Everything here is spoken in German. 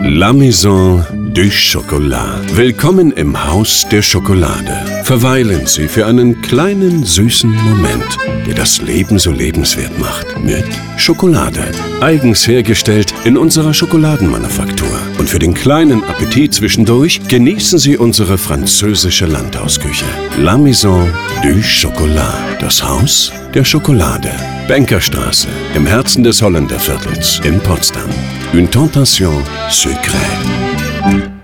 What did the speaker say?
La Maison du Chocolat. Willkommen im Haus der Schokolade. Verweilen Sie für einen kleinen süßen Moment, der das Leben so lebenswert macht. Mit Schokolade. Eigens hergestellt in unserer Schokoladenmanufaktur. Und für den kleinen Appetit zwischendurch genießen Sie unsere französische Landhausküche. La Maison du Chocolat. Das Haus der Schokolade. Bankerstraße. Im Herzen des Holländerviertels in Potsdam. Une tentation secrète.